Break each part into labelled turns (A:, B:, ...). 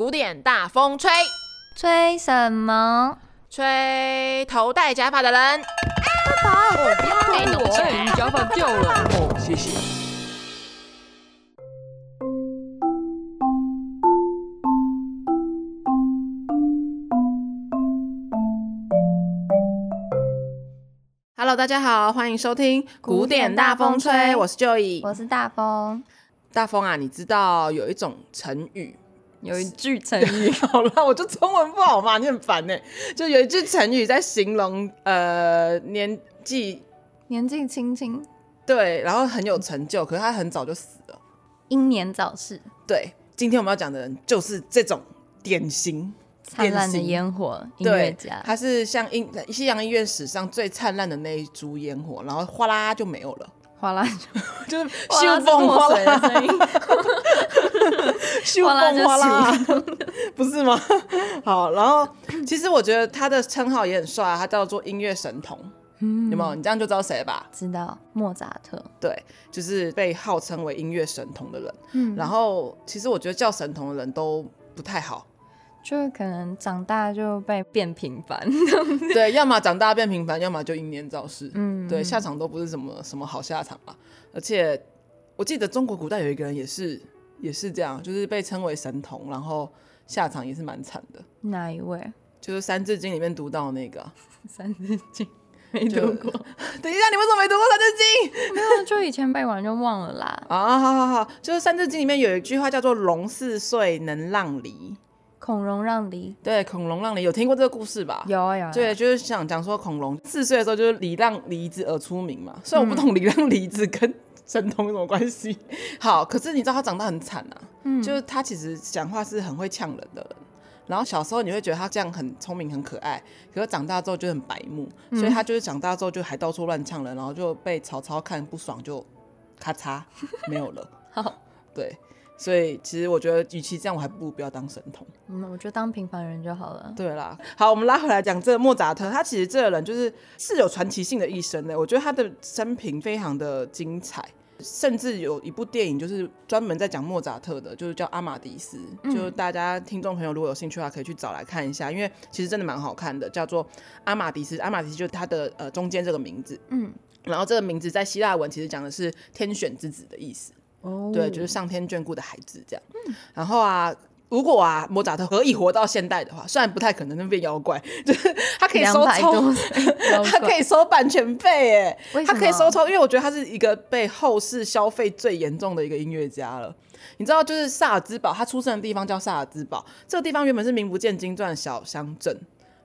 A: 古典大风吹，
B: 吹什么？
A: 吹头戴假发的人。
B: 爸爸，
A: 哦，不要我假发掉了。哦，谢谢。Hello，大家好，欢迎收听古典大风吹，我是 Joey，
B: 我是大风。
A: 大风啊，你知道有一种成语？
B: 有一句成语，
A: 好了，我就中文不好嘛，你很烦呢。就有一句成语在形容呃年纪
B: 年纪轻轻，
A: 对，然后很有成就，可是他很早就死了，
B: 英年早逝。
A: 对，今天我们要讲的人就是这种典型
B: 灿烂的烟火音乐家，
A: 他是像音西洋音乐史上最灿烂的那一株烟火，然后哗啦就没有了。
B: 哗啦
A: 就，就是咻嘣哗啦的声音，咻嘣哗啦，不是吗？好，然后其实我觉得他的称号也很帅，啊他叫做音乐神童，嗯，有没有？你这样就知道谁了吧？
B: 知道，莫扎特。
A: 对，就是被号称为音乐神童的人。嗯，然后其实我觉得叫神童的人都不太好。
B: 就可能长大就被变平凡，
A: 对，要么长大变平凡，要么就英年早逝，嗯，对，下场都不是什么什么好下场吧。而且我记得中国古代有一个人也是也是这样，就是被称为神童，然后下场也是蛮惨的。
B: 哪一位？
A: 就是《三字经》里面读到那个《
B: 三字经》，没读过。
A: 等一下，你为什么没读过《三字经》？
B: 没有，就以前背完就忘了啦。
A: 啊，好好好，就是《三字经》里面有一句话叫做“龙四岁能让梨”。
B: 孔融让梨，
A: 对，孔融让梨有听过这个故事吧？
B: 有啊有啊。
A: 对，就是想讲说孔融四岁的时候就是礼让梨子而出名嘛。虽然我不懂礼让梨子跟神童有什么关系，好，可是你知道他长大很惨啊，嗯，就是他其实讲话是很会呛人的人，然后小时候你会觉得他这样很聪明很可爱，可是长大之后就很白目，所以他就是长大之后就还到处乱呛人，然后就被曹操看不爽就咔嚓没有了。好，对。所以其实我觉得，与其这样，我还不如不要当神童。
B: 嗯，我觉得当平凡人就好了。
A: 对啦，好，我们拉回来讲这个莫扎特，他其实这个人就是是有传奇性的一生的。我觉得他的生平非常的精彩，甚至有一部电影就是专门在讲莫扎特的，就是叫《阿玛迪斯》。嗯，就大家听众朋友如果有兴趣的话，可以去找来看一下，因为其实真的蛮好看的，叫做《阿玛迪斯》。阿玛迪斯就是他的呃中间这个名字。嗯，然后这个名字在希腊文其实讲的是天选之子的意思。哦，oh. 对，就是上天眷顾的孩子这样。嗯、然后啊，如果啊，莫扎特可以活到现代的话，虽然不太可能能变妖怪，就是他可以收抽，他可以收版权费，哎，他可以收抽，因为我觉得他是一个被后世消费最严重的一个音乐家了。你知道，就是萨尔兹堡，他出生的地方叫萨尔兹堡，这个地方原本是名不见经传的小乡镇。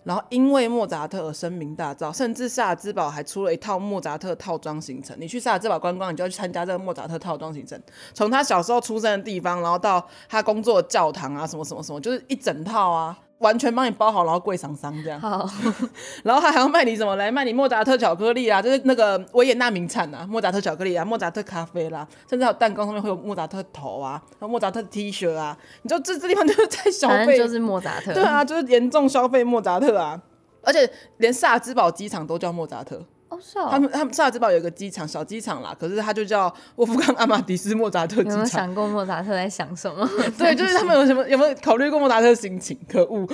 A: 然后因为莫扎特而声名大噪，甚至萨尔兹堡还出了一套莫扎特套装行程。你去萨尔兹堡观光，你就要去参加这个莫扎特套装行程，从他小时候出生的地方，然后到他工作的教堂啊，什么什么什么，就是一整套啊。完全帮你包好，然后贵桑桑这样。好，然后他还要卖你什么？来卖你莫扎特巧克力啊，就是那个维也纳名产啊，莫扎特巧克力啊，莫扎特咖啡啦，甚至还有蛋糕上面会有莫扎特头啊，然后莫扎特 T 恤啊。你知道这这地方就是在消费，
B: 就是莫扎特。
A: 对啊，就是严重消费莫扎特啊，而且连萨尔兹堡机场都叫莫扎特。
B: 哦，是哦。
A: 他们他们萨尔兹堡有一个机场，小机场啦，可是它就叫沃夫冈阿玛迪斯莫扎特机场。有没有
B: 想过莫扎特在想什么？
A: 对，就是他们有什么有没有考虑过莫扎特的心情？可恶，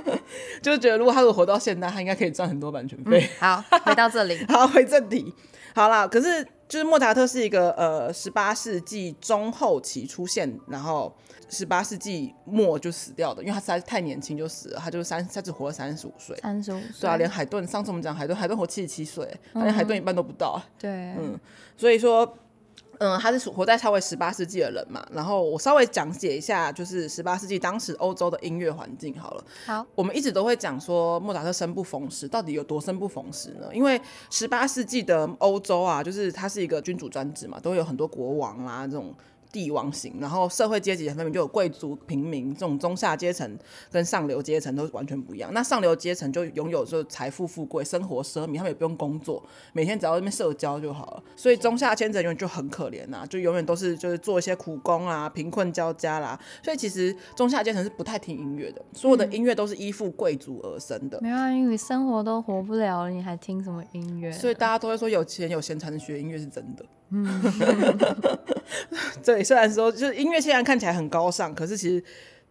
A: 就是觉得如果他如果活到现代，他应该可以赚很多版权费。
B: 嗯。好，回到这里，
A: 好，回正题。好啦，可是就是莫扎特是一个呃十八世纪中后期出现，然后。十八世纪末就死掉的，因为他实在是太年轻就死了，他就三，他只活了三十五岁。
B: 三十五岁，
A: 对啊，连海顿，上次我们讲海顿，海顿活七十七岁，他连、嗯、海顿一半都不到。
B: 对，
A: 嗯，所以说，嗯，他是活在稍微十八世纪的人嘛。然后我稍微讲解一下，就是十八世纪当时欧洲的音乐环境好了。
B: 好，
A: 我们一直都会讲说莫扎特生不逢时，到底有多生不逢时呢？因为十八世纪的欧洲啊，就是它是一个君主专制嘛，都会有很多国王啊这种。帝王型，然后社会阶级很分明，就有贵族、平民这种中下阶层跟上流阶层都完全不一样。那上流阶层就拥有就财富富贵、生活奢靡，他们也不用工作，每天只要在那边社交就好了。所以中下阶层永远就很可怜呐、啊，就永远都是就是做一些苦工啊，贫困交加啦。所以其实中下阶层是不太听音乐的，所有的音乐都是依附贵族而生的。
B: 没有啊，因为生活都活不了，你还听什么音乐？
A: 所以大家都会说有钱有闲才能学音乐是真的。嗯，对，虽然说就是音乐现在看起来很高尚，可是其实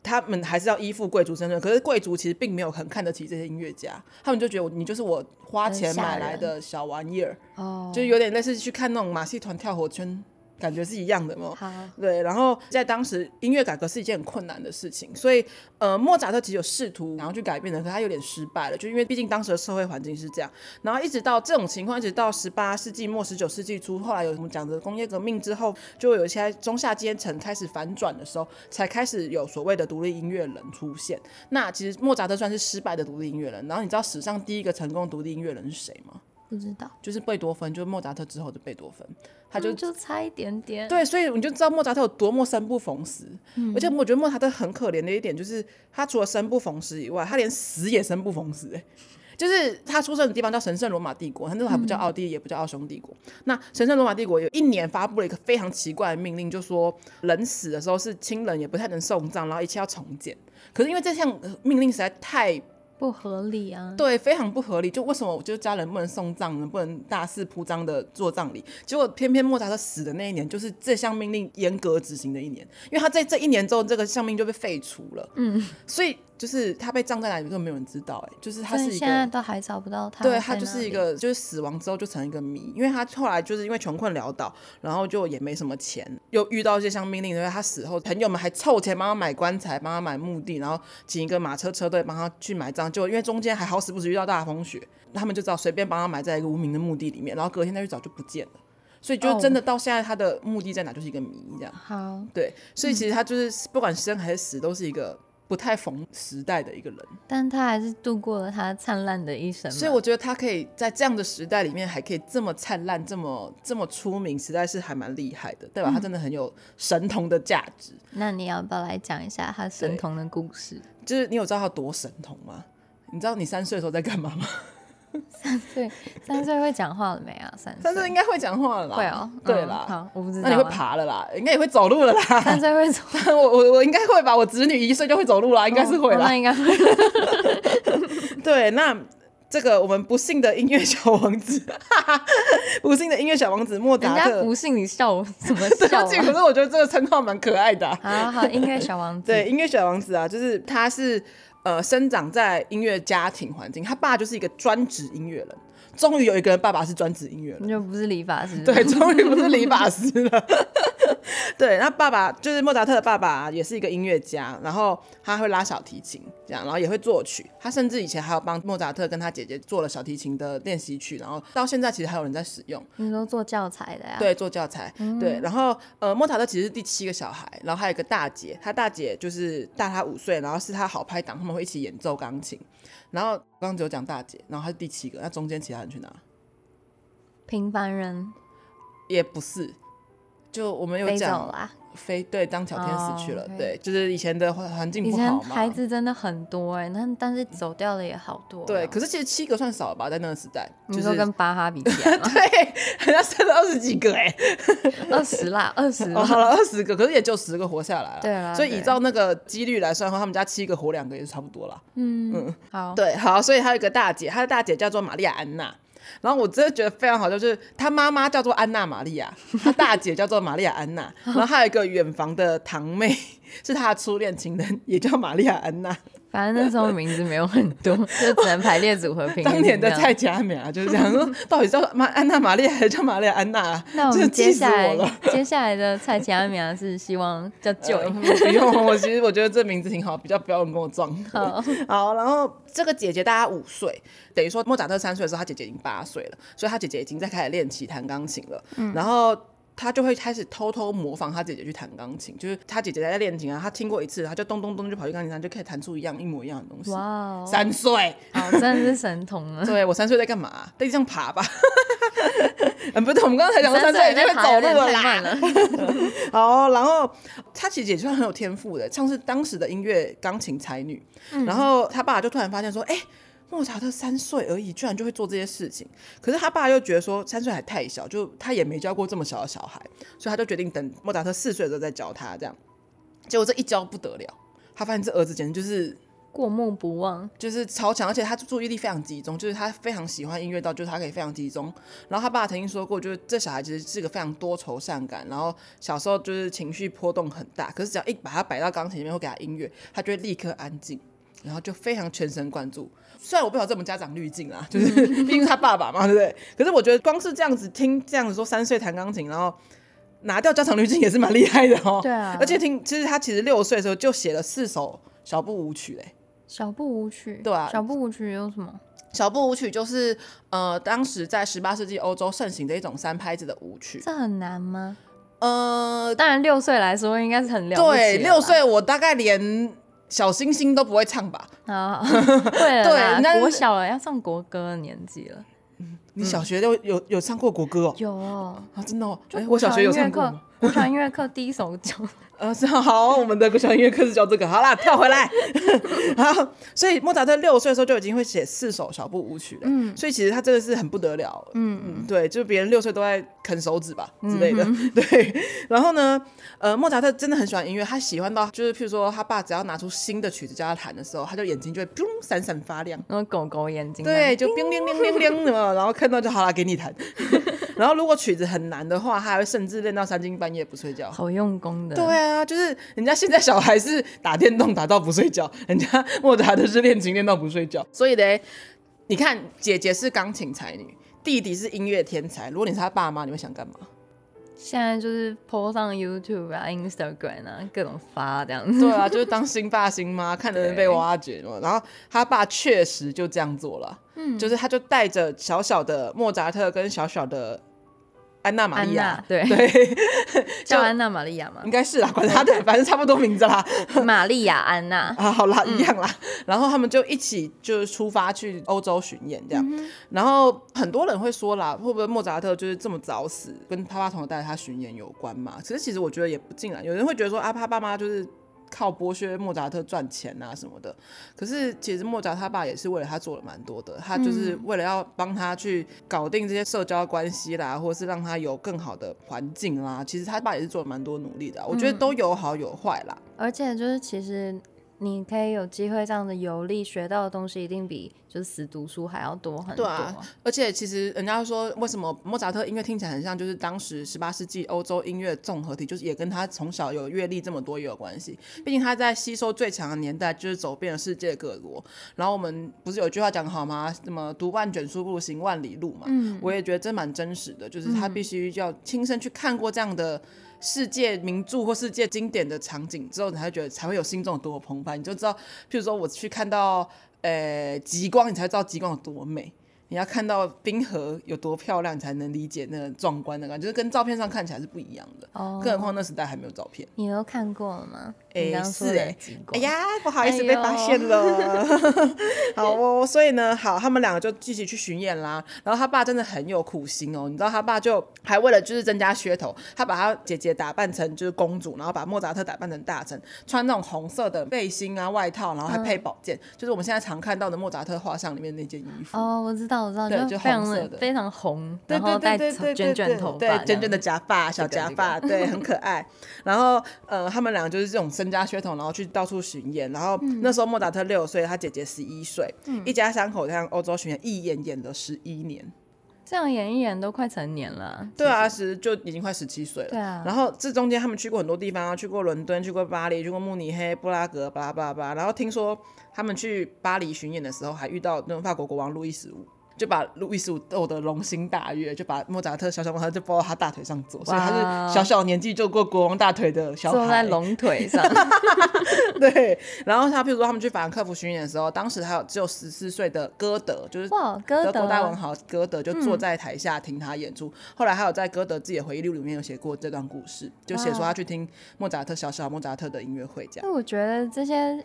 A: 他们还是要依附贵族身份。可是贵族其实并没有很看得起这些音乐家，他们就觉得你就是我花钱买来的小玩意儿，哦，就有点类似去看那种马戏团跳火圈。感觉是一样的嘛？对。然后在当时，音乐改革是一件很困难的事情，所以呃，莫扎特其实有试图然后去改变的，可他有点失败了，就因为毕竟当时的社会环境是这样。然后一直到这种情况，一直到十八世纪末、十九世纪初，后来有什么讲的工业革命之后，就有一些中下阶层开始反转的时候，才开始有所谓的独立音乐人出现。那其实莫扎特算是失败的独立音乐人。然后你知道史上第一个成功独立音乐人是谁吗？
B: 不知道，
A: 就是贝多芬，就是莫扎特之后的贝多芬，他就、嗯、
B: 就差一点点。
A: 对，所以你就知道莫扎特有多么生不逢时。嗯、而且我觉得莫扎特很可怜的一点就是，他除了生不逢时以外，他连死也生不逢时。哎，就是他出生的地方叫神圣罗马帝国，他那时候还不叫奥地利，也不叫奥匈帝国。嗯、那神圣罗马帝国有一年发布了一个非常奇怪的命令，就说人死的时候是亲人也不太能送葬，然后一切要重建。可是因为这项命令实在太。
B: 不合理啊！
A: 对，非常不合理。就为什么我就家人不能送葬呢？不能大肆铺张的做葬礼？结果偏偏莫扎特死的那一年，就是这项命令严格执行的一年，因为他在这一年之后，这个项命就被废除了。嗯，所以。就是他被葬在哪里，都没有人知道。哎，就是他是一个，
B: 现在都还找不到他。
A: 对，他就是一个，就是死亡之后就成一个谜，因为他后来就是因为穷困潦倒，然后就也没什么钱，又遇到一些像命令，所以他死后朋友们还凑钱帮他买棺材，帮他买墓地，然后请一个马车车队帮他去埋葬。就因为中间还好死不死遇到大风雪，他们就知道随便帮他埋在一个无名的墓地里面，然后隔天再去找就不见了。所以就真的到现在他的墓地在哪就是一个谜，这样。好，对，所以其实他就是不管生还是死都是一个。不太逢时代的一个人，
B: 但他还是度过了他灿烂的一生。
A: 所以我觉得他可以在这样的时代里面还可以这么灿烂，这么这么出名，实在是还蛮厉害的，对吧？嗯、他真的很有神童的价值。
B: 那你要不要来讲一下他神童的故事？
A: 就是你有知道他多神童吗？你知道你三岁的时候在干嘛吗？
B: 三岁，三岁会讲话了没啊？三
A: 三岁应该会讲话了啦。
B: 会哦，
A: 对啦、
B: 嗯。好，我不知道。
A: 那你会爬了啦，应该也会走路了啦。
B: 三岁会走，
A: 我我我应该会吧？我侄女一岁就会走路啦，应该是会啦。
B: 那应该会。
A: 对，那这个我们不幸的音乐小王子，不幸的音乐小王子莫扎特。
B: 人家不幸，你笑我怎么笑、啊？可
A: 是我觉得这个称号蛮可爱的、啊。
B: 好好，音乐小王子。
A: 对，音乐小王子啊，就是他是呃生长在音乐家庭环境，他爸就是一个专职音乐人。终于有一个人爸爸是专职音乐人，
B: 你就不是理发师。
A: 对，终于不是理发师了。对，那爸爸就是莫扎特的爸爸，也是一个音乐家，然后他会拉小提琴，这样，然后也会作曲。他甚至以前还有帮莫扎特跟他姐姐做了小提琴的练习曲，然后到现在其实还有人在使用。
B: 你说做教材的呀？
A: 对，做教材。嗯、对，然后呃，莫扎特其实是第七个小孩，然后还有一个大姐，他大姐就是大他五岁，然后是他好拍档，他们会一起演奏钢琴。然后刚刚只有讲大姐，然后他是第七个，那中间其他人去哪？
B: 平凡人
A: 也不是，就我们有讲。飞对当小天使去了，oh, okay. 对，就是以前的环环境不好嘛。以前
B: 孩子真的很多哎、欸，那但是走掉的也好多。
A: 对，可是其实七个算少了吧，在那个时代。
B: 你说跟巴哈比起来
A: 对，人家生了二十几个哎、
B: 欸，二十啦，二十。
A: 哦，好了，二十个，可是也就十个活下来了。
B: 对啊。
A: 所以依照那个几率来算的话，他们家七个活两个也是差不多了。
B: 嗯嗯，好。
A: 对，好，所以还有一个大姐，她的大姐叫做玛丽亚安娜。然后我真的觉得非常好，就是他妈妈叫做安娜玛利亚，他大姐叫做玛利亚安娜，然后还有一个远房的堂妹是他的初恋情人，也叫玛利亚安娜。
B: 反正那时候名字没有很多，就只能排列组合拼。
A: 当年的蔡佳苗啊，就是这样说，到底叫玛安娜玛利亚还是叫玛利亚安娜？
B: 那我们接下来接下来的蔡佳苗是希望叫 Joy，呃、
A: 不用，我其实我觉得这名字挺好，比较不要人跟我撞。好，好，然后这个姐姐大概五岁，等于说莫扎特三岁的时候，她姐姐已经八岁了，所以她姐姐已经在开始练习弹钢琴了。嗯，然后。他就会开始偷偷模仿他姐姐去弹钢琴，就是他姐姐在练琴啊，他听过一次，他就咚咚咚就跑去钢琴上，就可以弹出一样一模一样的东西。哇三岁，
B: 哦，真的是神童啊！
A: 对，我三岁在干嘛？在地上爬吧。嗯，不对，我们刚才讲到三岁已经会走路了啦。然后他姐姐算很有天赋的，像是当时的音乐钢琴才女。嗯、然后他爸就突然发现说，哎、欸。莫扎特三岁而已，居然就会做这些事情。可是他爸又觉得说三岁还太小，就他也没教过这么小的小孩，所以他就决定等莫扎特四岁的时候再教他。这样，结果这一教不得了，他发现这儿子简直就是
B: 过目不忘，
A: 就是超强，而且他注意力非常集中，就是他非常喜欢音乐到，就是他可以非常集中。然后他爸曾经说过，就是这小孩其实是个非常多愁善感，然后小时候就是情绪波动很大，可是只要一把他摆到钢琴里面或给他音乐，他就会立刻安静，然后就非常全神贯注。虽然我不晓得这种家长滤镜啊，就是毕竟他爸爸嘛，对不对？可是我觉得光是这样子听这样子说三岁弹钢琴，然后拿掉家长滤镜也是蛮厉害的哦。
B: 对啊，
A: 而且听，其实他其实六岁的时候就写了四首小步舞曲嘞。
B: 小步舞曲，
A: 对啊，
B: 小步舞曲有什么？
A: 小步舞曲就是呃，当时在十八世纪欧洲盛行的一种三拍子的舞曲。
B: 这很难吗？
A: 呃，
B: 当然六岁来说应该是很了不起。
A: 对，六岁我大概连小星星都不会唱吧？
B: 啊，对了，对，国小了要唱国歌的年纪了。
A: 嗯，你小学都有有唱过国歌哦？
B: 有哦，
A: 啊，真的哦。哎，我小学有唱过。
B: 国小音乐课第一首就。
A: 呃，是好，我们的国小音乐课是教这个。好啦，跳回来。好，所以莫扎特六岁的时候就已经会写四首小步舞曲了。嗯，所以其实他真的是很不得了。嗯嗯，对，就是别人六岁都在啃手指吧之类的。嗯、对，然后呢，呃，莫扎特真的很喜欢音乐，他喜欢到就是，譬如说他爸只要拿出新的曲子叫他弹的时候，他就眼睛就会砰闪闪发亮，
B: 然后狗狗眼睛，
A: 对，就叮铃铃铃铃什么，然后看到就好了，给你弹。然后如果曲子很难的话，他还会甚至练到三更半夜不睡觉，
B: 好用功的。
A: 对啊，就是人家现在小孩是打电动打到不睡觉，人家 莫扎特是练琴练到不睡觉。所以嘞，你看姐姐是钢琴才女，弟弟是音乐天才。如果你是他爸妈，你会想干嘛？
B: 现在就是 po 上 YouTube 啊、Instagram 啊，各种发这样子。
A: 对啊，就是当新爸新妈，看着人被挖掘嘛。然后他爸确实就这样做了，嗯，就是他就带着小小的莫扎特跟小小的。安娜玛利亚，
B: 对
A: 对，
B: 叫安娜玛利亚吗？
A: 应该是啦，管他的，反正差不多名字啦。
B: 玛利亚安娜
A: 啊，好啦，一样啦。然后他们就一起就是出发去欧洲巡演这样。然后很多人会说啦，会不会莫扎特就是这么早死，跟他爸同时带着他巡演有关嘛？其实其实我觉得也不尽然，有人会觉得说啊，他爸妈就是。靠剥削莫扎特赚钱啊什么的，可是其实莫扎特他爸也是为了他做了蛮多的，他就是为了要帮他去搞定这些社交关系啦，或是让他有更好的环境啦，其实他爸也是做了蛮多努力的，我觉得都有好有坏啦。
B: 而且就是其实。你可以有机会这样的游历，学到的东西一定比就是死读书还要多很多。对啊，
A: 而且其实人家说，为什么莫扎特音乐听起来很像，就是当时十八世纪欧洲音乐综合体，就是也跟他从小有阅历这么多也有关系。毕竟他在吸收最强的年代，就是走遍了世界各国。然后我们不是有句话讲好吗？什么读万卷书不如行万里路嘛。嗯。我也觉得这蛮真实的，就是他必须要亲身去看过这样的。世界名著或世界经典的场景之后，你才会觉得才会有心中有多澎湃，你就知道，譬如说我去看到，呃，极光，你才知道极光有多美。你要看到冰河有多漂亮，你才能理解那个壮观的感觉，就是跟照片上看起来是不一样的。哦，更何况那时代还没有照片。
B: 你都看过了吗？
A: 哎、欸，是哎、呀，不好意思被发现了。哎、好哦，所以呢，好，他们两个就继续去巡演啦。然后他爸真的很有苦心哦，你知道他爸就还为了就是增加噱头，他把他姐姐打扮成就是公主，然后把莫扎特打扮成大臣，穿那种红色的背心啊外套，然后还配宝剑，嗯、就是我们现在常看到的莫扎特画像里面那件衣服。
B: 哦，我知道。我知道，
A: 对，
B: 就非常的非常红，然后戴卷卷头发，
A: 对，卷卷的假发，小假发，对，很可爱。然后，呃，他们两个就是这种身家血统，然后去到处巡演。然后那时候莫扎特六岁，他姐姐十一岁，一家三口这样欧洲巡演，一演演了十一年。
B: 这样演一演都快成年了。
A: 对啊，其实就已经快十七岁了。对啊。然后这中间他们去过很多地方啊，去过伦敦，去过巴黎，去过慕尼黑、布拉格，巴拉巴拉巴拉。然后听说他们去巴黎巡演的时候，还遇到那种法国国王路易十五。就把路易十五逗得龙心大悦，就把莫扎特小小莫扎特就抱到他大腿上坐，所以他是小小年纪就过国王大腿的小孩，
B: 坐在龙腿上。
A: 对，然后他譬如说他们去法兰克福巡演的时候，当时还有只有十四岁的歌德，就是德国大文豪歌德就坐在台下听他演出。嗯、后来还有在歌德自己的回忆录里面有写过这段故事，就写说他去听莫扎特小小莫扎特的音乐会这样。
B: 那我觉得这些。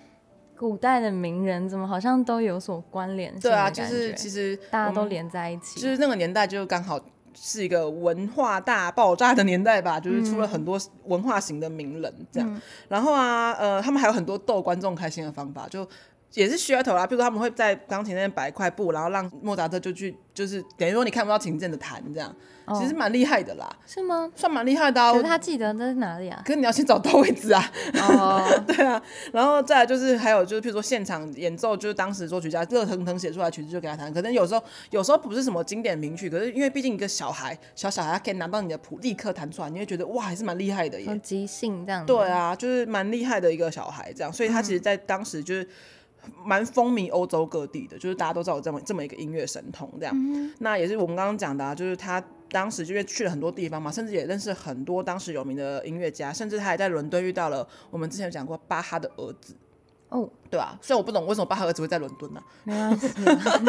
B: 古代的名人怎么好像都有所关联？
A: 对啊，就是其实
B: 大家都连在一起。
A: 就是那个年代，就刚好是一个文化大爆炸的年代吧，就是出了很多文化型的名人这样。嗯、然后啊，呃，他们还有很多逗观众开心的方法，就也是噱头啦，比如说他们会在钢琴那边摆一块布，然后让莫扎特就去，就是等于说你看不到琴键的弹这样，哦、其实蛮厉害的啦。
B: 是吗？
A: 算蛮厉害的、啊。
B: 可是他记得在哪里啊？
A: 可是你要先找到位置啊。
B: 哦，
A: 对啊。然后再来就是还有就是，譬如说现场演奏，就是当时作曲家热腾腾写出来的曲子就给他弹。可能有时候有时候不是什么经典名曲，可是因为毕竟一个小孩小小孩，他可以拿到你的谱立刻弹出来，你会觉得哇，还是蛮厉害的耶。
B: 即兴这样。
A: 对啊，就是蛮厉害的一个小孩这样，所以他其实在当时就是。蛮风靡欧洲各地的，就是大家都知道有这么这么一个音乐神童这样。嗯、那也是我们刚刚讲的、啊，就是他当时就去了很多地方嘛，甚至也认识很多当时有名的音乐家，甚至他还在伦敦遇到了我们之前有讲过巴哈的儿子。哦，对啊，虽然我不懂为什么巴哈儿子会在伦敦呢。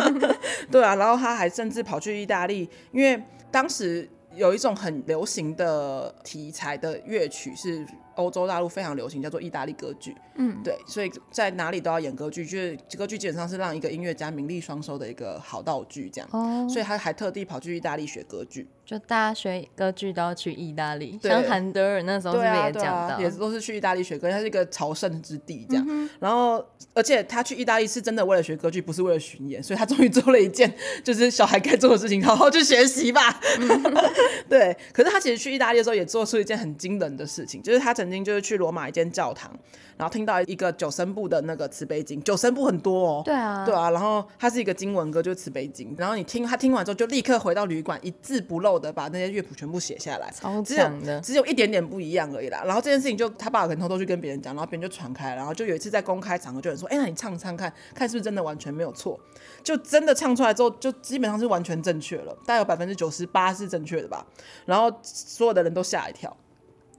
A: 对啊，然后他还甚至跑去意大利，因为当时有一种很流行的题材的乐曲是。欧洲大陆非常流行，叫做意大利歌剧。嗯，对，所以在哪里都要演歌剧，就是歌剧基本上是让一个音乐家名利双收的一个好道具，这样。哦，所以他还特地跑去意大利学歌剧。
B: 就大家学歌剧都要去意大利，像韩德尔那时候是不是也讲到，啊啊、也
A: 都是去意大利学歌剧，它是一个朝圣之地，这样。嗯、然后，而且他去意大利是真的为了学歌剧，不是为了巡演，所以他终于做了一件就是小孩该做的事情，好好去学习吧。嗯、对，可是他其实去意大利的时候也做出一件很惊人的事情，就是他曾经就是去罗马一间教堂。然后听到一个九声部的那个慈悲经，九声部很多哦。
B: 对啊，
A: 对啊。然后它是一个经文歌，就是慈悲经。然后你听他听完之后，就立刻回到旅馆，一字不漏的把那些乐谱全部写下来，
B: 超强的
A: 只，只有一点点不一样而已啦。然后这件事情就他爸爸可能偷偷去跟别人讲，然后别人就传开了。然后就有一次在公开场合，就有人说：“哎，那你唱唱看，看是不是真的完全没有错？”就真的唱出来之后，就基本上是完全正确了，大概有百分之九十八是正确的吧。然后所有的人都吓一跳。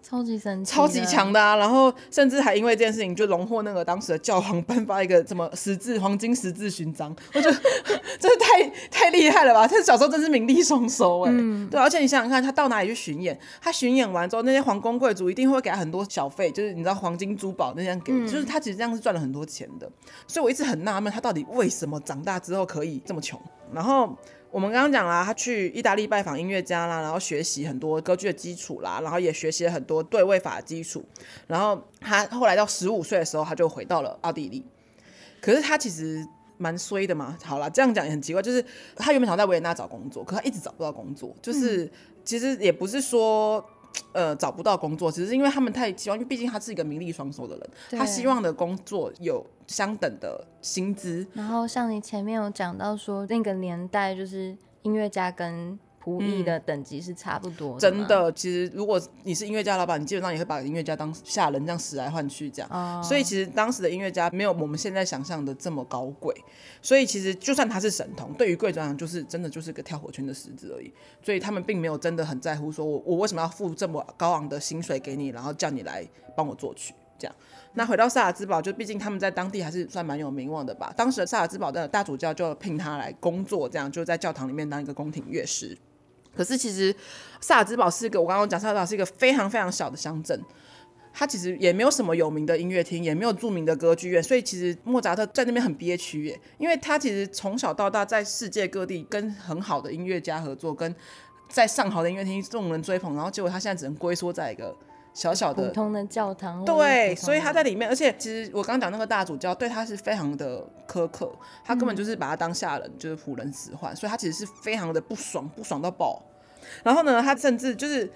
B: 超级神奇，
A: 超级强的啊！然后甚至还因为这件事情就荣获那个当时的教皇颁发一个什么十字黄金十字勋章，我觉得 真是太太厉害了吧！他小时候真是名利双收哎，嗯、对，而且你想想看，他到哪里去巡演，他巡演完之后，那些皇宫贵族一定会给他很多小费，就是你知道黄金珠宝那样给，嗯、就是他其实这样是赚了很多钱的。所以我一直很纳闷，他到底为什么长大之后可以这么穷？然后。我们刚刚讲啦，他去意大利拜访音乐家啦，然后学习很多歌剧的基础啦，然后也学习了很多对位法的基础。然后他后来到十五岁的时候，他就回到了奥地利。可是他其实蛮衰的嘛。好啦，这样讲也很奇怪，就是他原本想在维也纳找工作，可他一直找不到工作。就是其实也不是说。呃，找不到工作，只是因为他们太希望，因为毕竟他是一个名利双收的人，他希望的工作有相等的薪资。
B: 然后像你前面有讲到说，那个年代就是音乐家跟。仆役的等级是差不多的，
A: 真的。其实如果你是音乐家老板，你基本上也会把音乐家当下人这样使来换去这样。哦、所以其实当时的音乐家没有我们现在想象的这么高贵。所以其实就算他是神童，对于贵族来讲就是真的就是个跳火圈的石子而已。所以他们并没有真的很在乎说我我为什么要付这么高昂的薪水给你，然后叫你来帮我作曲这样。那回到萨尔兹堡，就毕竟他们在当地还是算蛮有名望的吧。当时的萨尔兹堡的大主教就聘他来工作，这样就在教堂里面当一个宫廷乐师。可是其实萨尔兹堡是一个，我刚刚讲萨尔兹堡是一个非常非常小的乡镇，它其实也没有什么有名的音乐厅，也没有著名的歌剧院，所以其实莫扎特在那边很憋屈耶，因为他其实从小到大在世界各地跟很好的音乐家合作，跟在上好的音乐厅众人追捧，然后结果他现在只能龟缩在一个。小小的
B: 普通的教堂，
A: 对，所以他在里面，而且其实我刚刚讲那个大主教对他是非常的苛刻，他根本就是把他当下人，就是仆人使唤，所以他其实是非常的不爽，不爽到爆。然后呢，他甚至就是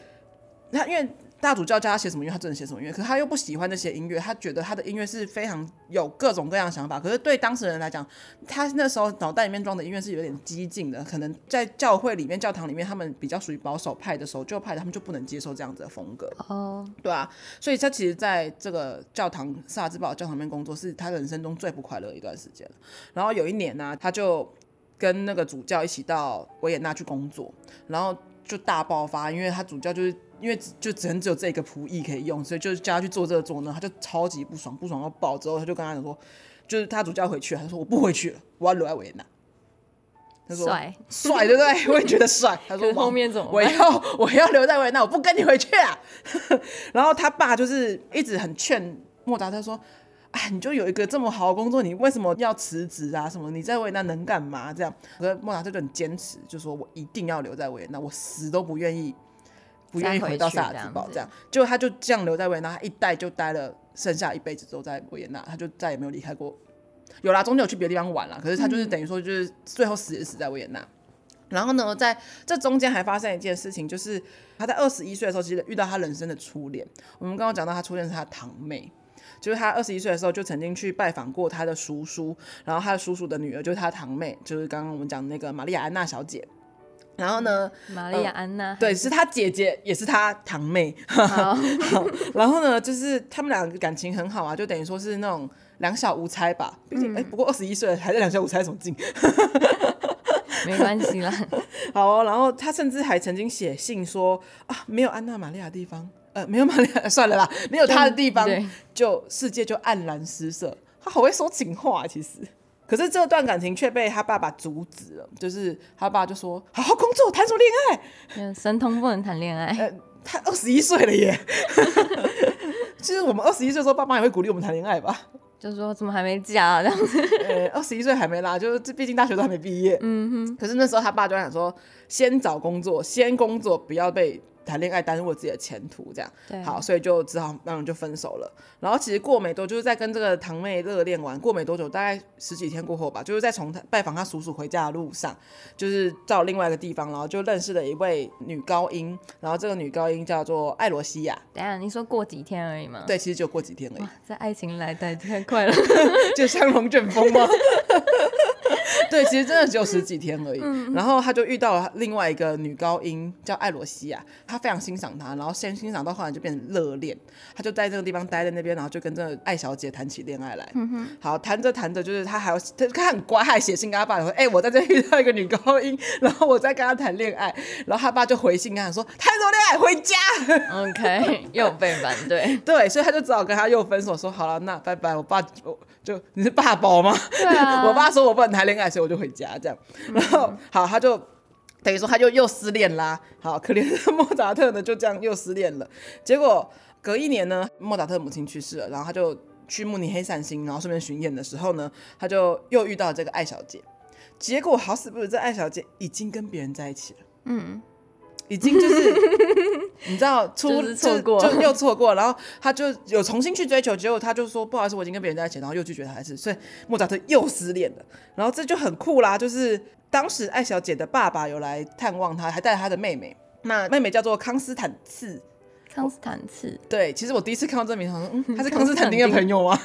A: 他因为。大主教叫他写什么音乐，他真的写什么音乐。可是他又不喜欢那些音乐，他觉得他的音乐是非常有各种各样的想法。可是对当事人来讲，他那时候脑袋里面装的音乐是有点激进的，可能在教会里面、教堂里面，他们比较属于保守派的守旧派的，他们就不能接受这样子的风格。哦，对啊，所以他其实在这个教堂萨尔兹堡教堂里面工作，是他人生中最不快乐的一段时间。然后有一年呢、啊，他就跟那个主教一起到维也纳去工作，然后就大爆发，因为他主教就是。因为就只能只有这个仆役可以用，所以就叫他去做这个做那，他就超级不爽，不爽到爆。之后他就跟他讲说，就是他主教回去，他就说我不回去了，我要留在维也纳。他说帅帅对不对？我也觉得帅。他说
B: 后面怎么？
A: 我要我要留在维也纳，我不跟你回去啊。然后他爸就是一直很劝莫扎特说，哎，你就有一个这么好的工作，你为什么要辞职啊？什么你在维也纳能干嘛？这样，可是莫扎特就很坚持，就说我一定要留在维也纳，我死都不愿意。不愿意回到萨尔茨堡，这样，结果他就这样留在维也纳，他一待就待了剩下一辈子都在维也纳，他就再也没有离开过。有啦，中间有去别的地方玩啦，可是他就是等于说就是最后死也死在维也纳。然后呢，在这中间还发生一件事情，就是他在二十一岁的时候，其实遇到他人生的初恋。我们刚刚讲到他初恋是他堂妹，就是他二十一岁的时候就曾经去拜访过他的叔叔，然后他的叔叔的女儿就是他堂妹，就是刚刚我们讲的那个玛丽亚安娜小姐。然后呢，
B: 玛丽亚安娜、呃、
A: 对，是她姐姐，也是她堂妹。好，好，然后呢，就是他们两个感情很好啊，就等于说是那种两小无猜吧。毕竟，哎、嗯，不过二十一岁还在两小无猜，什么劲？
B: 没关系啦。
A: 好、哦，然后他甚至还曾经写信说啊，没有安娜玛利亚的地方，呃，没有玛利亚，算了啦，没有他的地方，就世界就黯然失色。他好会说情话、啊，其实。可是这段感情却被他爸爸阻止了，就是他爸就说：“好好工作，谈什么恋爱？
B: 神童不能谈恋爱。
A: 呃”他二十一岁了耶。其实我们二十一岁的时候，爸妈也会鼓励我们谈恋爱吧？
B: 就是说怎么还没嫁、啊、这样子？
A: 呃，二十一岁还没啦，就是这毕竟大学都还没毕业。嗯哼。可是那时候他爸就想说，先找工作，先工作，不要被。谈恋爱耽误了自己的前途，这样对好，所以就只好让人就分手了。然后其实过没多，就是在跟这个堂妹热恋完，过没多久，大概十几天过后吧，就是在从他拜访他叔叔回家的路上，就是到另外一个地方，然后就认识了一位女高音。然后这个女高音叫做艾罗西亚。
B: 等下，你说过几天而已吗？
A: 对，其实就过几天而已。
B: 这爱情来得太快了，
A: 就像龙卷风吗？对，其实真的只有十几天而已。嗯、然后他就遇到了另外一个女高音，叫艾罗西亚。他非常欣赏她，然后先欣赏到后来就变成热恋。他就在这个地方待在那边，然后就跟这个艾小姐谈起恋爱来。好，谈着谈着，就是他还要他他很乖，还写信跟他爸说：“哎、欸，我在这遇到一个女高音，然后我在跟他谈恋爱。”然后他爸就回信跟他说：“谈什么恋爱？回家。”
B: OK，又被反对。
A: 对，所以他就只好跟他又分手，说：“好了，那拜拜。”我爸我就你是爸宝吗？对啊。我爸说我不能谈恋爱。所以我就回家，这样，然后好，他就等于说他就又失恋啦。好，可怜的莫扎特呢，就这样又失恋了。结果隔一年呢，莫扎特母亲去世了，然后他就去慕尼黑散心，然后顺便巡演的时候呢，他就又遇到这个艾小姐。结果好死不死，这艾小姐已经跟别人在一起了。嗯。已经就是 你知道出错过就又错过，然后他就有重新去追求，结果他就说不好意思，我已经跟别人在一起，然后又拒绝他一次，所以莫扎特又失恋了。然后这就很酷啦，就是当时艾小姐的爸爸有来探望他，还带着他的妹妹，那妹妹叫做康斯坦茨。
B: 康斯坦茨，
A: 对，其实我第一次看到这名字，好像嗯，他是康斯坦丁的朋友吗？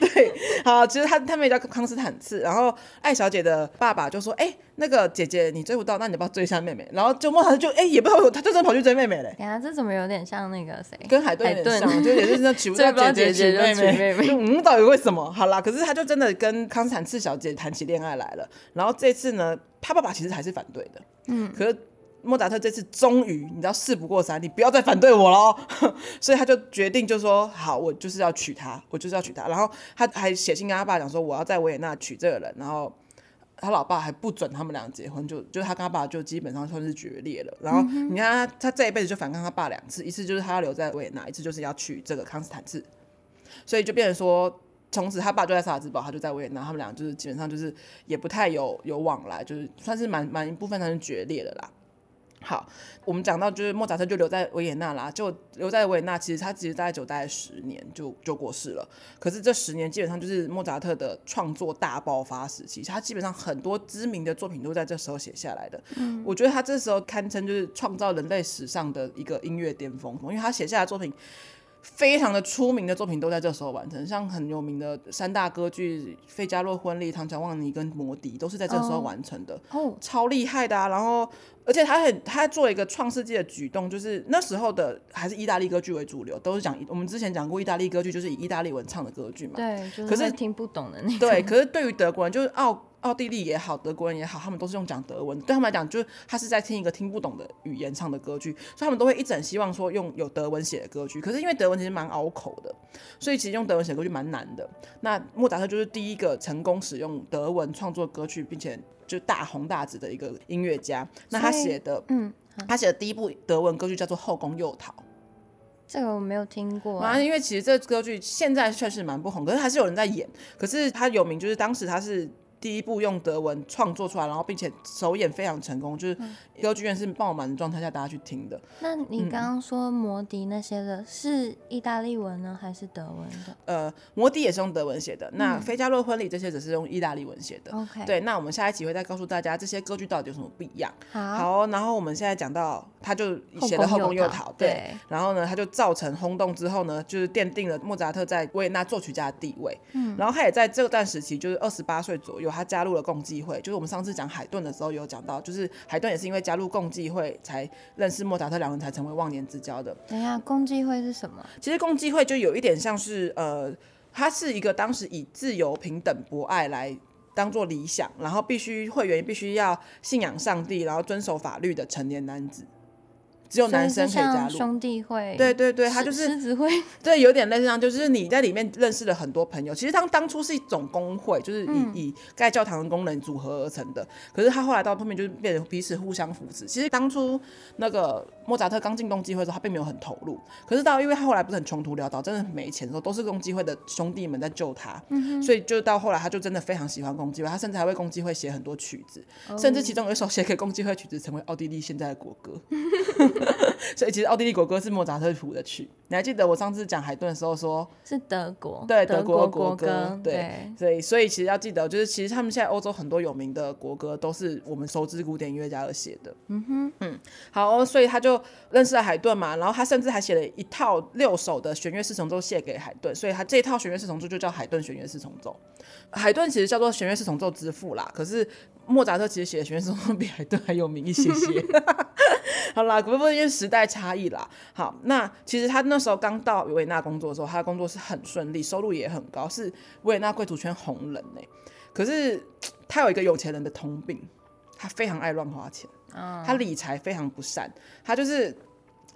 A: 对，好，其实他他们也叫康斯坦茨。然后艾小姐的爸爸就说：“哎、欸，那个姐姐你追不到，那你要不要追一下妹妹？”然后就莫他就哎、欸，也不知道，他就真的跑去追妹妹嘞。
B: 哎呀，这怎么有点像那个谁？
A: 跟海顿有点像，就也是那娶 不到姐姐娶妹妹。妹妹 嗯，到底为什么？好啦，可是他就真的跟康斯坦茨小姐谈起恋爱来了。然后这次呢，他爸爸其实还是反对的。嗯，可是。莫扎特这次终于，你知道事不过三，你不要再反对我了，所以他就决定就说好，我就是要娶她，我就是要娶她。然后他还写信跟他爸讲说，我要在维也纳娶这个人。然后他老爸还不准他们俩结婚，就就他跟他爸就基本上算是决裂了。然后你看他，他这一辈子就反抗他爸两次，一次就是他要留在维也纳，一次就是要娶这个康斯坦茨。所以就变成说，从此他爸就在萨尔兹堡，他就在维也纳，他们俩就是基本上就是也不太有有往来，就是算是蛮蛮一部分算是决裂的啦。好，我们讲到就是莫扎特就留在维也纳啦，就留在维也纳。其实他其实大概就待了十年就就过世了。可是这十年基本上就是莫扎特的创作大爆发时期，他基本上很多知名的作品都在这时候写下来的。嗯，我觉得他这时候堪称就是创造人类史上的一个音乐巅峰，因为他写下来的作品。非常的出名的作品都在这时候完成，像很有名的三大歌剧《费加洛婚礼》《唐乔旺尼》跟《魔笛》都是在这时候完成的，哦，oh. 超厉害的啊！然后，而且他很，他做一个创世纪的举动，就是那时候的还是意大利歌剧为主流，都是讲我们之前讲过意大利歌剧就是以意大利文唱的歌剧嘛，
B: 对，就是、可是听不懂的那。
A: 对，可是对于德国人就是奥。奥地利也好，德国人也好，他们都是用讲德文，对他们来讲，就是他是在听一个听不懂的语言唱的歌剧，所以他们都会一直很希望说用有德文写的歌剧。可是因为德文其实蛮拗口的，所以其实用德文写歌剧蛮难的。那莫扎特就是第一个成功使用德文创作歌曲，并且就大红大紫的一个音乐家。那他写的，嗯，他写的第一部德文歌剧叫做《后宫诱逃》，
B: 这个我没有听过
A: 啊。因为其实这歌剧现在确实蛮不红，可是还是有人在演。可是他有名，就是当时他是。第一部用德文创作出来，然后并且首演非常成功，就是歌剧院是爆满的状态下大家去听的。
B: 那你刚刚说摩笛那些的是意大利文呢，还是德文的？
A: 呃，摩笛也是用德文写的，嗯、那菲加洛婚礼这些只是用意大利文写的。
B: OK，
A: 对，那我们下一集会再告诉大家这些歌剧到底有什么不一样。
B: 好，
A: 好，然后我们现在讲到他就写的后宫诱逃，对，然后呢，他就造成轰动之后呢，就是奠定了莫扎特在维也纳作曲家的地位。嗯，然后他也在这段时期，就是二十八岁左右。他加入了共济会，就是我们上次讲海顿的时候有讲到，就是海顿也是因为加入共济会才认识莫扎特，两人才成为忘年之交的。
B: 等一下，共济会是什么？
A: 其实共济会就有一点像是呃，他是一个当时以自由、平等、博爱来当做理想，然后必须会员必须要信仰上帝，然后遵守法律的成年男子。只有男生可以加入
B: 兄弟会，
A: 对对对，他就是
B: 狮子会，
A: 对，有点类似这样，就是你在里面认识了很多朋友。其实他当初是一种工会，就是以、嗯、以盖教堂的工人组合而成的。可是他后来到后面就是变成彼此互相扶持。其实当初那个莫扎特刚进共济会的时候，他并没有很投入。可是到因为他后来不是很穷途潦倒，真的没钱的时候，都是共济会的兄弟们在救他。嗯、所以就到后来，他就真的非常喜欢共济会，他甚至还为共济会写很多曲子，哦、甚至其中有一首写给共济会曲子，成为奥地利现在的国歌。所以其实奥地利国歌是莫扎特谱的曲，你还记得我上次讲海顿的时候说
B: 是德国，
A: 对德国国歌，对，所以所以其实要记得，就是其实他们现在欧洲很多有名的国歌都是我们熟知古典音乐家而写的。嗯哼，嗯，好，所以他就认识了海顿嘛，然后他甚至还写了一套六首的弦乐四重奏献给海顿，所以他这一套弦乐四重奏就叫海顿弦乐四重奏。海顿其实叫做弦乐四重奏之父啦，可是莫扎特其实写的弦乐四重奏比海顿还有名一些些。好啦，不过因为时代差异啦。好，那其实他那时候刚到维也纳工作的时候，他的工作是很顺利，收入也很高，是维也纳贵族圈红人呢。可是他有一个有钱人的通病，他非常爱乱花钱，他理财非常不善。他就是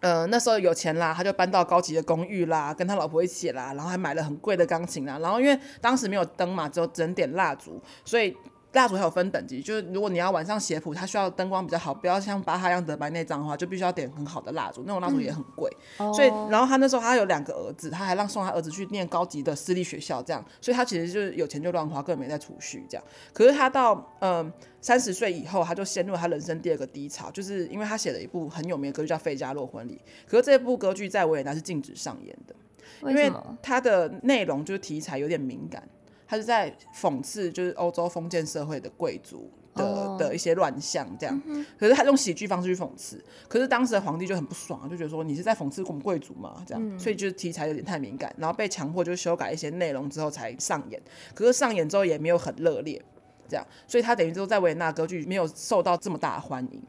A: 呃那时候有钱啦，他就搬到高级的公寓啦，跟他老婆一起啦，然后还买了很贵的钢琴啦。然后因为当时没有灯嘛，只有整点蜡烛，所以。蜡烛还有分等级，就是如果你要晚上写谱，它需要灯光比较好，不要像巴哈一样德白内障的话，就必须要点很好的蜡烛，那种蜡烛也很贵。嗯、所以，然后他那时候他有两个儿子，他还让送他儿子去念高级的私立学校，这样，所以他其实就是有钱就乱花，根本没在储蓄这样。可是他到嗯三十岁以后，他就陷入他人生第二个低潮，就是因为他写了一部很有名的歌剧叫《费加洛婚礼》，可是这部歌剧在维也纳是禁止上演的，因为它的内容就是题材有点敏感。他是在讽刺，就是欧洲封建社会的贵族的、oh. 的一些乱象，这样。Mm hmm. 可是他用喜剧方式去讽刺，可是当时的皇帝就很不爽，就觉得说你是在讽刺我们贵族嘛，这样。Mm hmm. 所以就是题材有点太敏感，然后被强迫就修改一些内容之后才上演。可是上演之后也没有很热烈，这样。所以他等于说在维也纳歌剧没有受到这么大的欢迎。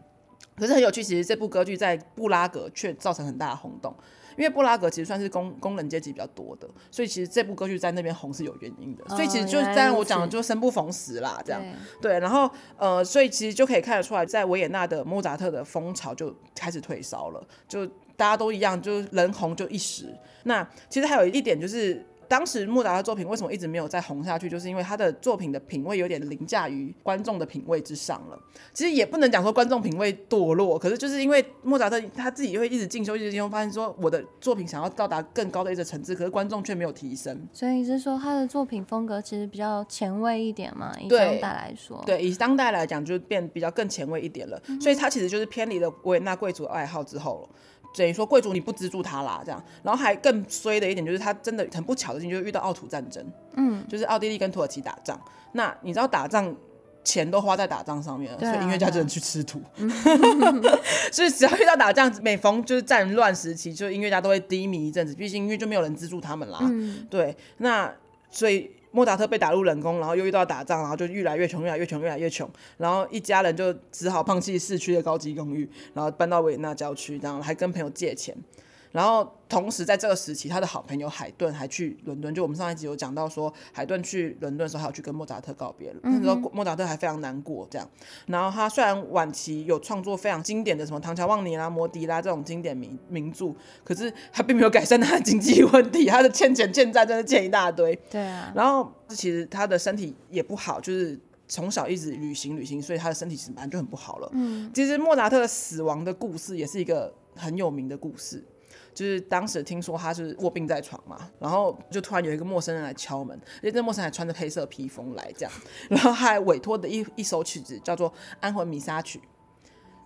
A: 可是很有趣，其实这部歌剧在布拉格却造成很大的轰动。因为布拉格其实算是工工人阶级比较多的，所以其实这部歌剧在那边红是有原因的。哦、所以其实就是在我讲的就生不逢时啦，这样对，对。然后呃，所以其实就可以看得出来，在维也纳的莫扎特的风潮就开始退烧了，就大家都一样，就是人红就一时。那其实还有一点就是。当时莫扎特作品为什么一直没有再红下去？就是因为他的作品的品味有点凌驾于观众的品味之上了。其实也不能讲说观众品味堕落，可是就是因为莫扎特他自己会一直进修，一直进修，发现说我的作品想要到达更高的一个层次，可是观众却没有提升。
B: 所以你是说他的作品风格其实比较前卫一点嘛？以当代来说，
A: 对，对，以当代来讲就变比较更前卫一点了。嗯、所以他其实就是偏离了维也纳贵族爱好之后了。等于说贵族你不资助他啦，这样，然后还更衰的一点就是他真的很不巧的事情，就是遇到奥土战争，嗯，就是奥地利跟土耳其打仗，那你知道打仗钱都花在打仗上面了，啊、所以音乐家只能去吃土，嗯、所以只要遇到打仗，每逢就是战乱时期，就音乐家都会低迷一阵子，毕竟因为就没有人资助他们啦，嗯、对，那所以。莫扎特被打入冷宫，然后又遇到打仗，然后就越来越穷，越来越穷，越来越穷，然后一家人就只好放弃市区的高级公寓，然后搬到维也纳郊区，然后还跟朋友借钱。然后同时在这个时期，他的好朋友海顿还去伦敦。就我们上一集有讲到说，海顿去伦敦的时候，还有去跟莫扎特告别了。那时候莫扎特还非常难过，这样。然后他虽然晚期有创作非常经典的什么《唐乔旺尼》啦、《摩迪》啦这种经典名名著，可是他并没有改善他的经济问题，他的欠钱欠债真的欠一大堆。
B: 对啊。
A: 然后其实他的身体也不好，就是从小一直旅行旅行，所以他的身体其实本来就很不好了。嗯。其实莫扎特的死亡的故事也是一个很有名的故事。就是当时听说他是卧病在床嘛，然后就突然有一个陌生人来敲门，而且这陌生人还穿着黑色披风来这样，然后还委托的一一首曲子叫做《安魂弥撒曲》。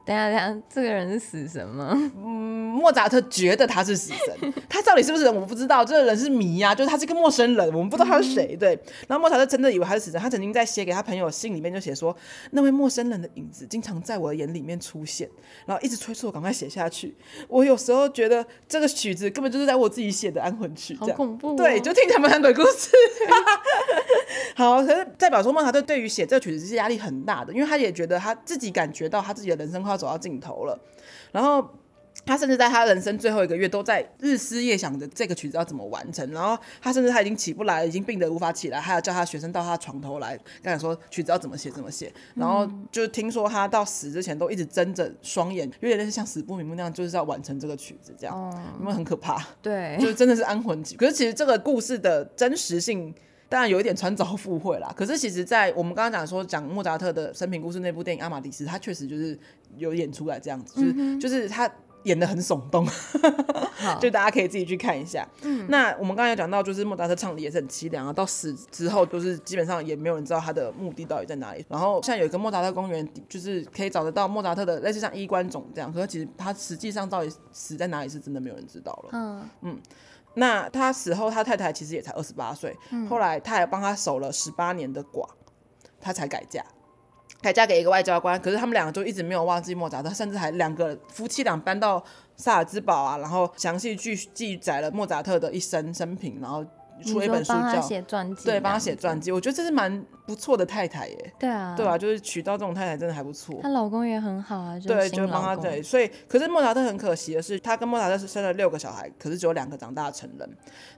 B: 等下，等下，这个人是死神吗？
A: 嗯，莫扎特觉得他是死神，他到底是不是人我们不知道。这个人是谜呀、啊，就是他是一个陌生人，我们不知道他是谁。对，然后莫扎特真的以为他是死神，他曾经在写给他朋友的信里面就写说，那位陌生人的影子经常在我的眼里面出现，然后一直催促我赶快写下去。我有时候觉得这个曲子根本就是在我自己写的安魂曲，这样。
B: 好恐怖、哦。
A: 对，就听他们讲鬼故事。好，可是代表说莫扎特对于写这个曲子是压力很大的，因为他也觉得他自己感觉到他自己的人生快要走到尽头了，然后他甚至在他人生最后一个月都在日思夜想着这个曲子要怎么完成，然后他甚至他已经起不来了，已经病得无法起来，还要叫他学生到他床头来，跟他说曲子要怎么写怎么写，然后就听说他到死之前都一直睁着双眼，有点类似像死不瞑目那样，就是要完成这个曲子这样，因为很可怕，
B: 对，
A: 就真的是安魂曲。可是其实这个故事的真实性。当然有一点穿凿附会啦，可是其实，在我们刚刚讲说讲莫扎特的生平故事那部电影《阿玛迪斯》，他确实就是有演出来这样子，嗯、就是就是他演的很耸动，就大家可以自己去看一下。嗯、那我们刚刚有讲到，就是莫扎特唱的也是很凄凉啊，到死之后，就是基本上也没有人知道他的墓地到底在哪里。然后像有一个莫扎特公园，就是可以找得到莫扎特的类似像衣冠冢这样，可是其实他实际上到底死在哪里，是真的没有人知道了。嗯嗯。那他死后，他太太其实也才二十八岁，嗯、后来他还帮他守了十八年的寡，他才改嫁，改嫁给一个外交官。可是他们两个就一直没有忘记莫扎特，甚至还两个夫妻俩搬到萨尔兹堡啊，然后详细去记载了莫扎特的一生生平，然后。出了一本书叫，帮他写传记，对，帮他写传记。我觉得这是蛮不错的太太耶。
B: 对啊，
A: 对啊，就是娶到这种太太真的还不错。
B: 她老公也很好啊，
A: 对，就帮他对。所以，可是莫扎特很可惜的是，他跟莫扎特是生了六个小孩，可是只有两个长大成人。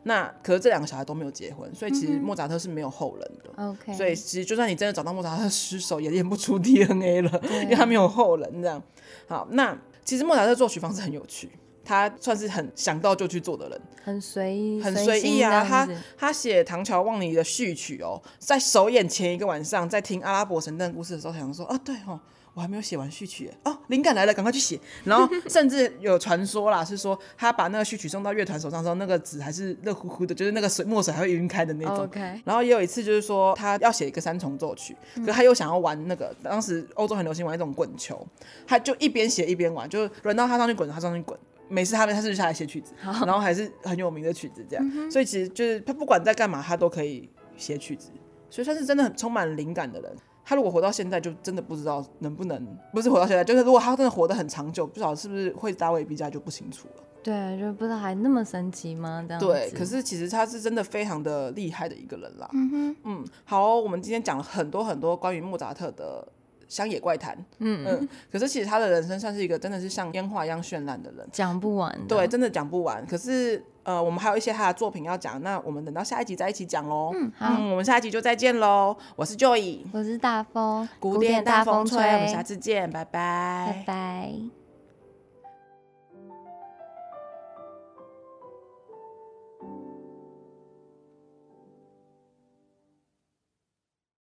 A: 那可是这两个小孩都没有结婚，所以其实莫扎特是没有后人的。OK、嗯。所以其实就算你真的找到莫扎特尸首，也验不出 DNA 了，因为他没有后人。这样。好，那其实莫扎特作曲方式很有趣。他算是很想到就去做的人，
B: 很随意，
A: 很随意啊。他他写《唐乔望尼》的序曲哦，在首演前一个晚上，在听阿拉伯神灯故事的时候，想说啊，对哦，我还没有写完序曲哦，灵感来了，赶快去写。然后甚至有传说啦，是说他把那个序曲送到乐团手上的时候，那个纸还是热乎乎的，就是那个水墨水还会晕开的那种。
B: Okay.
A: 然后也有一次，就是说他要写一个三重奏曲，可是他又想要玩那个，当时欧洲很流行玩一种滚球，他就一边写一边玩，就轮到他上去滚，他上去滚。每次他们他是下来写曲子，然后还是很有名的曲子，这样，嗯、所以其实就是他不管在干嘛，他都可以写曲子，所以他是真的很充满灵感的人。他如果活到现在，就真的不知道能不能，不是活到现在，就是如果他真的活得很长久，不知道是不是会大卫毕加就不清楚了。
B: 对，就不知道还那么神奇吗？这样
A: 对，可是其实他是真的非常的厉害的一个人啦。嗯哼，嗯，好、哦，我们今天讲了很多很多关于莫扎特的。乡野怪谈，嗯嗯，可是其实他的人生算是一个真的是像烟花一样绚烂的人，
B: 讲不完。
A: 对，真的讲不完。可是呃，我们还有一些他的作品要讲，那我们等到下一集再一起讲喽。嗯，好，嗯，我们下一集就再见喽。我是 Joy，
B: 我是大风，
A: 古典大风吹，我们下次见，拜拜，
B: 拜拜。